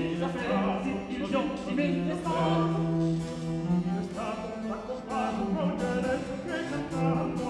Il mio cimento è è